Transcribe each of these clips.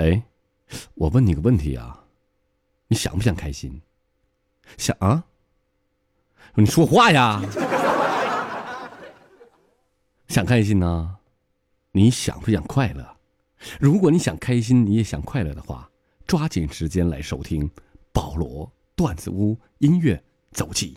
哎，我问你个问题啊，你想不想开心？想啊？你说话呀！想开心呢？你想不想快乐？如果你想开心，你也想快乐的话，抓紧时间来收听保罗段子屋音乐走起。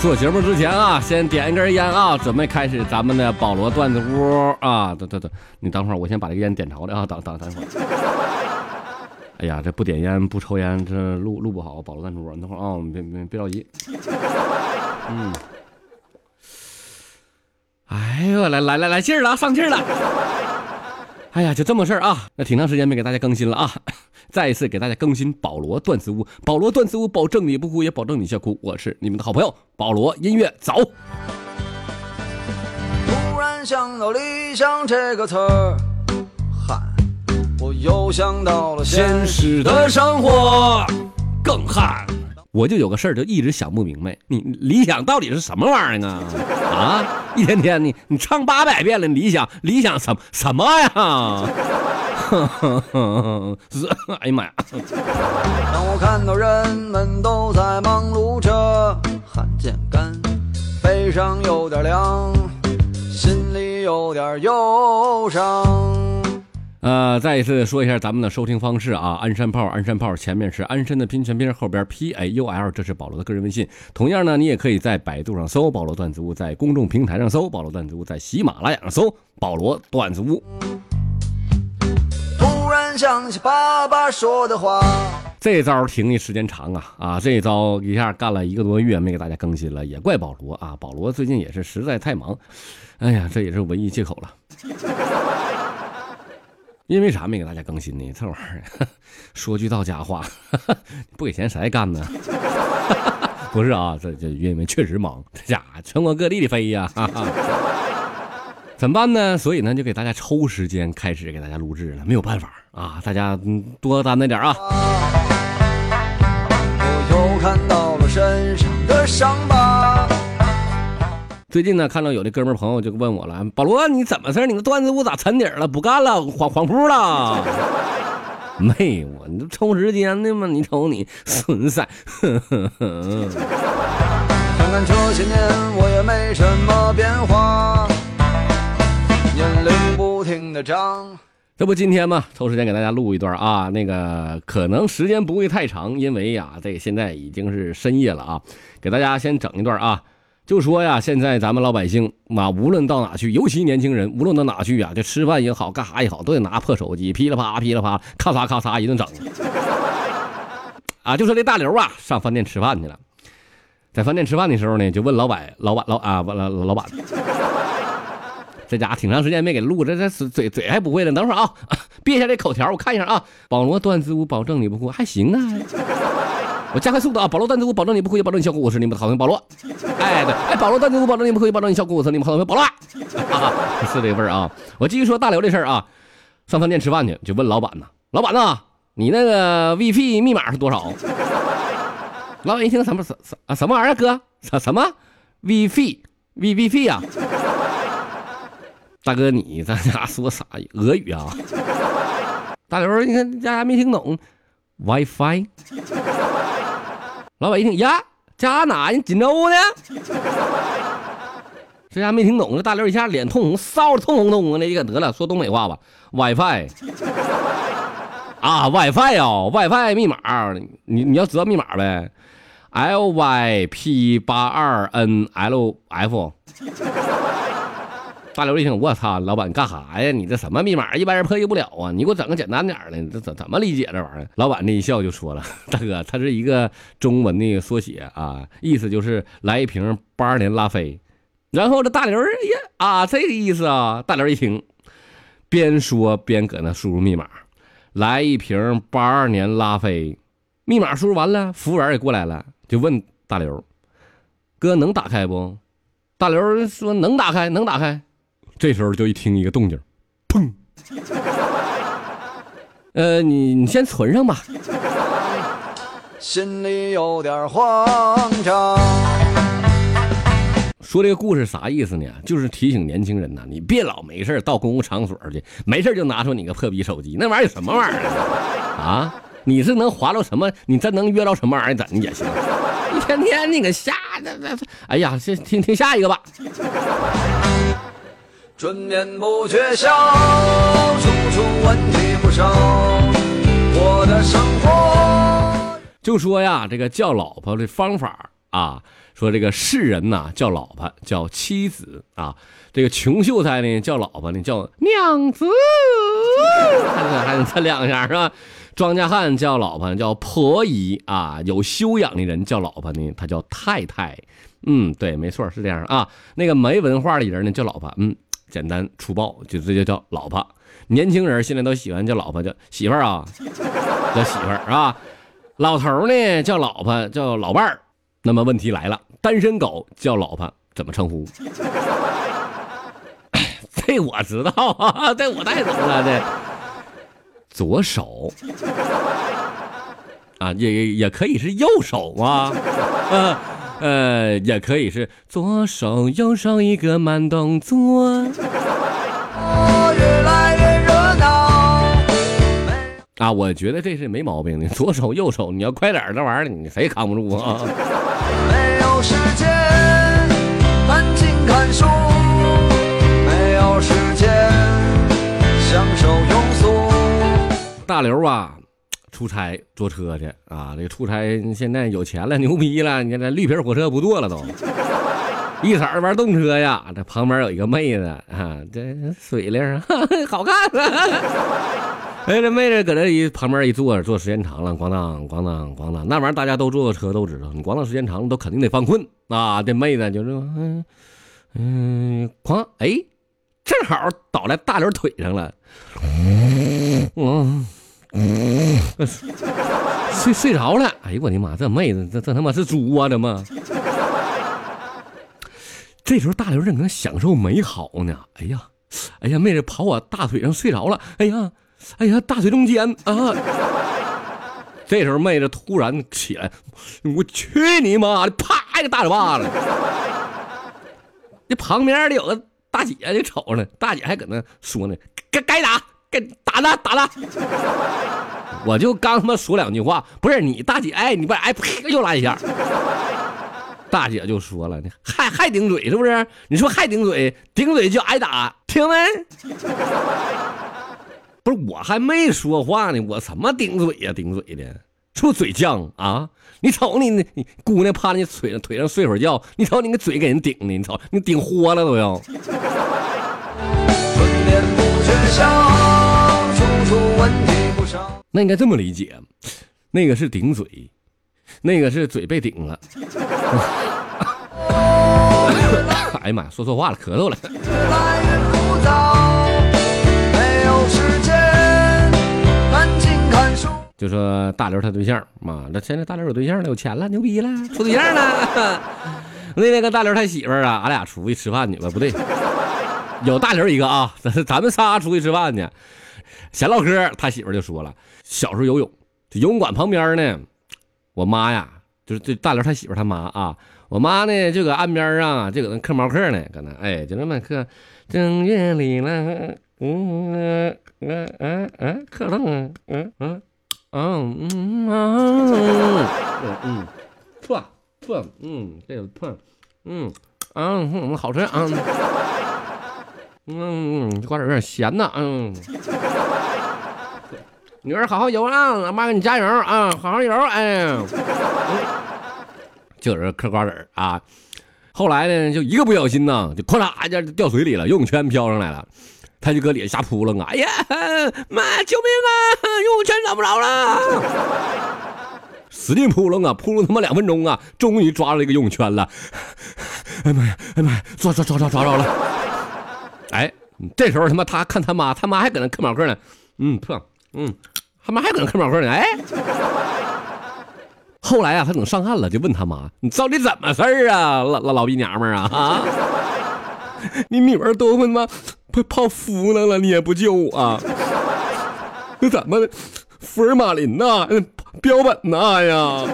做节目之前啊，先点一根烟啊，准备开始咱们的保罗段子屋啊。等等等，你等会儿，我先把这个烟点着了啊。等等等会儿。哎呀，这不点烟不抽烟，这录录不好。保罗段子屋，等会儿啊，别别别着急。嗯。哎呦，来来来来劲儿了，上劲儿了。哎呀，就这么事儿啊，那挺长时间没给大家更新了啊。再一次给大家更新保罗段子屋，保罗段子屋，保证你不哭，也保证你笑哭。我是你们的好朋友保罗，音乐走。突然想到理想这个词儿，汗，我又想到了现实的生活，更悍。我就有个事儿，就一直想不明白，你理想到底是什么玩意儿啊？啊，一天天你你唱八百遍了，理想理想什什么呀？是，哎呀妈呀！当我看到人们都在忙碌着，汗渐干，背上有点凉，心里有点忧伤。呃，再一次说一下咱们的收听方式啊，鞍山炮，鞍山炮，前面是鞍山的拼全拼，后边 P A U L，这是保罗的个人微信。同样呢，你也可以在百度上搜“保罗段子屋”，在公众平台上搜“保罗段子屋”，在喜马拉雅上搜“保罗段子屋”。突然想起爸爸说的话，这招停的时间长啊啊！这招一下干了一个多月没给大家更新了，也怪保罗啊！保罗最近也是实在太忙，哎呀，这也是唯一借口了。因为啥没给大家更新呢？这玩意儿 说句到家话，不给钱谁干呢？不是啊，这这因为确实忙，这家全国各地的飞呀，怎么办呢？所以呢，就给大家抽时间开始给大家录制了，没有办法啊，大家多担待点啊。我又看到了身上的伤疤。最近呢，看到有的哥们朋友就问我了：“保罗，你怎么事你那段子屋咋沉底了？不干了，黄黄铺了？”没我，你这抽时间的吗？你瞅你损色。看看这些年我也没什么变化，年龄不停的长。这不今天嘛，抽时间给大家录一段啊。那个可能时间不会太长，因为呀，这现在已经是深夜了啊。给大家先整一段啊。就说呀，现在咱们老百姓嘛，无论到哪去，尤其年轻人，无论到哪去呀，这吃饭也好，干啥也好，都得拿破手机，噼里啪啦噼里啪啦，咔嚓咔嚓一顿整。啊，就说这大刘啊，上饭店吃饭去了，在饭店吃饭的时候呢，就问老板，老板老啊，问了老板，这家伙挺长时间没给录，这这嘴嘴还不会了，等会儿啊，憋一下这口条，我看一下啊，保罗段子屋，保证你不哭，还行啊。我加快速度啊！保罗段子屋，保证你不哭，也保证你笑哭。我是你们的好朋友保罗。哎，对，哎，保罗段子屋，保证你不哭，也保证你笑哭。我是你们好朋友保罗。是这味儿啊！我继续说大刘这事儿啊。上饭店吃饭去，就问老板呢，老板呢，你那个 VP 密码是多少？老板一听什么什什啊什么玩意儿哥？什什么 VP V VP 啊？大哥你在家说啥？俄语啊？大刘，你看大家没听懂 WiFi。老板一听呀，加哪？你锦州呢？这家没听懂，这大刘一下脸通红，臊的通红通红的，你可得了，说东北话吧。WiFi 啊，WiFi 哦，WiFi 密码，你你要知道密码呗？LYP 八二 NLF。大刘一听，我操，老板干啥呀？你这什么密码？一般人破译不了啊！你给我整个简单点的，这怎怎么理解这玩意儿？老板这一笑就说了：“大哥，它是一个中文的缩写啊，意思就是来一瓶八二年拉菲。”然后这大刘呀啊，这个意思啊！大刘一听，边说边搁那输入密码：“来一瓶八二年拉菲。”密码输入完了，服务员也过来了，就问大刘：“哥，能打开不？”大刘说：“能打开，能打开。”这时候就一听一个动静，砰！呃，你你先存上吧。心里有点慌张。说这个故事啥意思呢？就是提醒年轻人呐，你别老没事到公共场所去，没事就拿出你个破逼手机，那玩意儿有什么玩意儿啊？你是能划到什么？你真能约到什么玩意儿？怎也行？一天天那个瞎的那，哎呀，先听听下一个吧。春眠不觉晓，处处问题不少。我的生活就说呀，这个叫老婆的方法啊，说这个世人呐叫老婆叫妻子啊，这个穷秀才呢叫老婆呢叫娘子，还能还能这两下是吧？庄稼汉叫老婆叫婆姨啊，有修养的人叫老婆呢，他叫太太。嗯，对，没错，是这样啊。那个没文化的人呢叫老婆，嗯。简单粗暴就直接叫老婆，年轻人现在都喜欢叫老婆叫媳妇儿啊，叫媳妇儿是吧？老头呢叫老婆叫老伴儿。那么问题来了，单身狗叫老婆怎么称呼？这我知道啊，这我带走了这左手 啊，也也可以是右手啊，嗯。呃，也可以是左手右手一个慢动作。越来越热闹。啊，我觉得这是没毛病的。左手右手，你要快点这玩意儿，你谁扛不住啊？没有时间安静看书，没有时间享受庸俗。大刘啊。出差坐车去啊！这个出差现在有钱了，牛逼了！你看这绿皮火车不坐了都，一色玩动车呀。这旁边有一个妹子啊，这水灵，好看。哎，这妹子搁这一旁边一坐，坐时间长了，咣当咣当咣当，那玩意儿大家都坐过车都知道，你咣当时间长了都肯定得犯困啊。这妹子就是嗯嗯哐，哎，正好倒在大刘腿上了，嗯。嗯，睡睡着了。哎呦我的妈，这妹子这这他妈是猪啊？怎么？这时候大刘正搁那享受美好呢。哎呀，哎呀，妹子跑我大腿上睡着了。哎呀，哎呀，大腿中间啊。这时候妹子突然起来，我去你妈的！啪一个大嘴巴子。那旁边的有个大姐就瞅着呢，大姐还搁那说呢，该该打。给打他打他！我就刚他妈说两句话，不是你大姐，哎，你不哎呸，又来一下。大姐就说了，你还还顶嘴是不是？你说还顶嘴，顶嘴就挨打，听没？不是，我还没说话呢，我什么顶嘴呀？顶嘴的，是不是嘴犟啊？你瞅你你姑娘趴你腿上腿上睡会儿觉，你瞅你个嘴给人顶的，你瞅你顶豁了都要。那应该这么理解，那个是顶嘴，那个是嘴被顶了。哎呀妈呀，说错话了，咳嗽了。就说大刘他对象，妈，那现在大刘有对象了，有钱了，牛逼了，处对象了。那天跟大刘他媳妇儿啊，俺俩出去吃饭去了，不对。有大刘一个啊，咱咱们仨出去吃饭去，闲唠嗑，他媳妇就说了，小时候游泳，这游泳馆旁边呢，我妈呀，就是这大刘他媳妇他妈啊，我妈呢就搁岸边上就搁那嗑毛嗑呢，搁那哎就那么嗑，正月里了，嗯嗯嗯嗯，嗑了嗯嗯嗯嗯嗯嗯嗯，破破嗯这个破嗯嗯嗯好吃啊。嗯，瓜子有点咸呐。嗯，女儿好好游啊，妈给你加油啊，好好游。哎，就是嗑瓜子啊。后来呢，就一个不小心呢，就哐嚓一下掉水里了，游泳圈飘上来了，他就搁底下瞎扑棱啊。哎呀，妈，救命啊！游泳圈找不着了，使劲扑棱啊，扑棱他妈两分钟啊，终于抓着这个游泳圈了。哎妈呀，哎妈呀，抓抓抓抓抓着了。哎，这时候他妈他看他妈，他妈还搁那嗑毛嗑呢，嗯，破，嗯，他妈还搁那嗑毛嗑呢，哎，后来啊，他等上岸了，就问他妈，你到底怎么事儿啊，老老老逼娘们儿啊啊，你女儿都他妈泡芙了了，你也不救我，这怎么的？福尔马林呐，标本呐哎呀！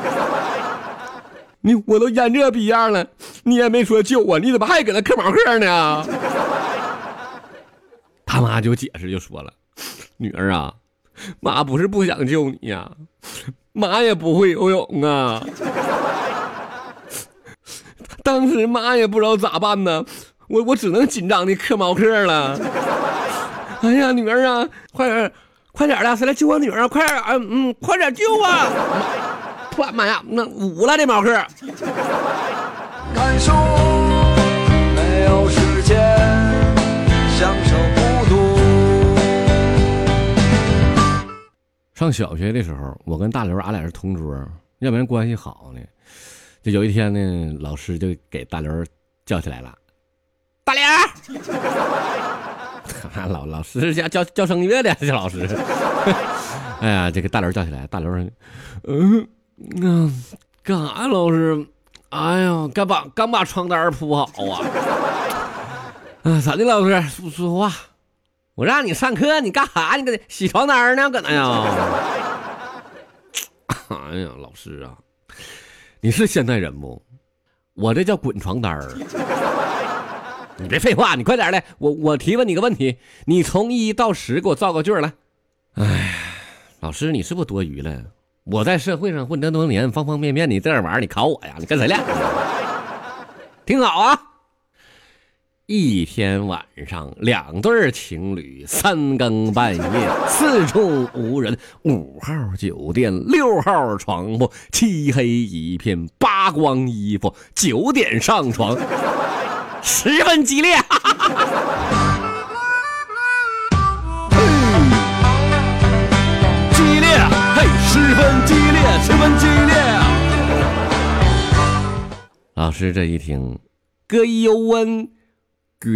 你我都淹这逼样了，你也没说救我，你怎么还搁那嗑毛嗑呢？他妈就解释就说了，女儿啊，妈不是不想救你呀，妈也不会游泳啊。当时妈也不知道咋办呢，我我只能紧张的嗑毛嗑了。哎呀，女儿啊，快点，快点的，谁来救我女儿？快点，嗯嗯，快点救啊！妈，妈呀，那捂了这毛嗑。看书，上小学的时候，我跟大刘俺俩是同桌，要不然关系好呢。就有一天呢，老师就给大刘叫起来了，大刘。老老师叫叫叫声乐的，这老师。哎呀，这个大刘叫起来，大刘说：“嗯，干啥呀，老师？哎呀，刚把刚把床单铺好啊。啊，咋的，老师？说说话。我让你上课，你干啥？你搁洗床单呢？搁那呀？哎呀，老师啊，你是现代人不？我这叫滚床单儿。”你别废话，你快点来！我我提问你个问题，你从一到十给我造个句来。哎，老师，你是不是多余了？我在社会上混这么多年，方方面面，你这样玩意儿你考我呀？你跟谁练？听好啊！一天晚上，两对情侣三更半夜，四处无人，五号酒店，六号床铺，漆黑一片，扒光衣服，九点上床。十分激烈，激烈，嘿，十分激烈，十分激烈。老师这一听，各有温，滚。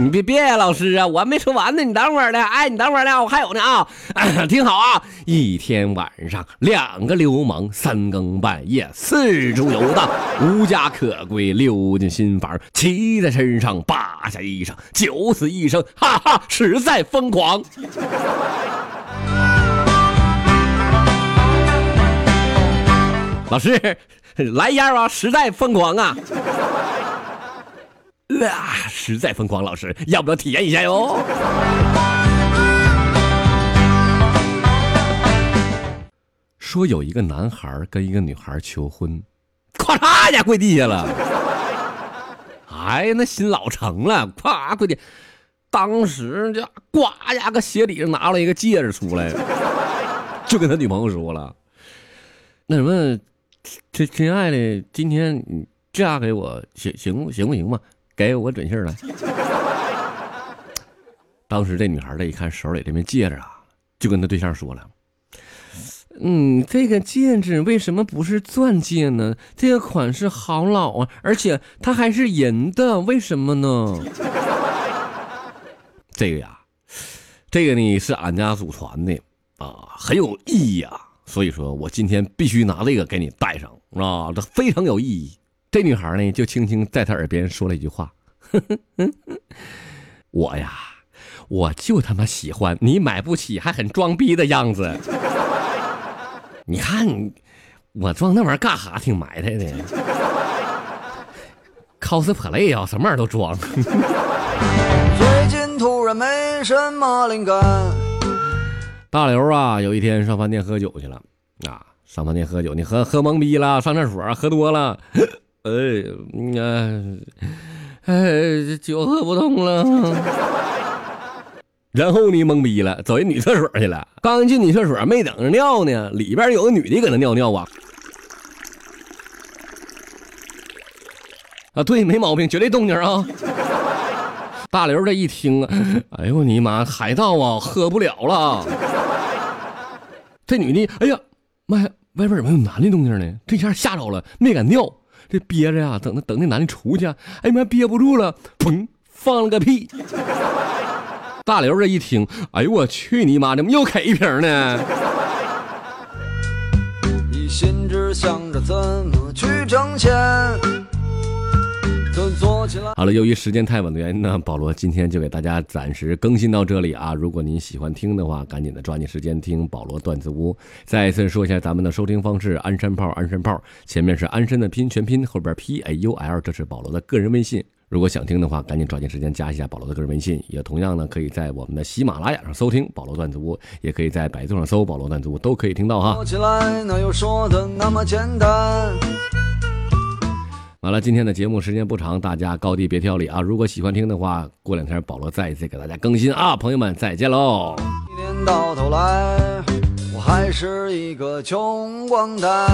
你别别，老师啊，我还没说完呢，你等会儿呢。哎，你等会儿呢，我还有呢啊，听好啊！一天晚上，两个流氓三更半夜四处游荡，无家可归，溜进新房，骑在身上扒下衣裳，九死一生，哈哈，实在疯狂。老师，来一样啊，实在疯狂啊！啊，实在疯狂！老师，要不要体验一下哟？说有一个男孩跟一个女孩求婚，咔嚓一下跪地下了。哎呀，那心老成了，啪跪地。当时就呱呀，搁鞋底上拿了一个戒指出来，就跟他女朋友说了：“那什么，亲亲爱的，今天你嫁给我行行行不行嘛？”给我准信儿了。当时这女孩儿一看手里这枚戒指啊，就跟她对象说了：“嗯，这个戒指为什么不是钻戒呢？这个款式好老啊，而且它还是银的，为什么呢？”这个呀，这个呢是俺家祖传的啊，很有意义啊，所以说我今天必须拿这个给你戴上啊，这非常有意义。这女孩呢，就轻轻在他耳边说了一句话：“ 我呀，我就他妈喜欢你买不起还很装逼的样子。你看，我装那玩意儿干哈？挺埋汰的，cosplay 啊，什么玩意儿都装。最近突然没什么灵感。大刘啊，有一天上饭店喝酒去了啊，上饭店喝酒，你喝喝懵逼了，上厕所喝多了。哎，嗯，哎，酒喝不动了。然后呢，懵逼了，走进女厕所去了。刚进女厕所，没等着尿呢，里边有个女的搁那尿尿啊。啊，对，没毛病，绝对动静啊。大刘这一听，哎呦我尼玛，海盗啊，喝不了了。这女的，哎呀妈呀，外边怎么有男的动静呢？这下吓着了，没敢尿。这憋着呀，等那等那男的出去，哎呀妈，憋不住了，砰，放了个屁。大刘这一听，哎呦我去你妈，怎么又开一瓶呢？一心只想着怎么去挣钱，好了，由于时间太晚的原因呢，保罗今天就给大家暂时更新到这里啊。如果您喜欢听的话，赶紧的抓紧时间听保罗段子屋。再一次说一下咱们的收听方式：鞍山炮，鞍山炮，前面是鞍山的拼全拼，后边 P A U L，这是保罗的个人微信。如果想听的话，赶紧抓紧时间加一下保罗的个人微信。也同样呢，可以在我们的喜马拉雅上收听保罗段子屋，也可以在百度上搜保罗段子屋，都可以听到哈。说起来哪有说的那么简单？好了，今天的节目时间不长，大家高低别挑理啊！如果喜欢听的话，过两天保罗再一次给大家更新啊！朋友们，再见喽！一年到头来，我还是一个穷光蛋。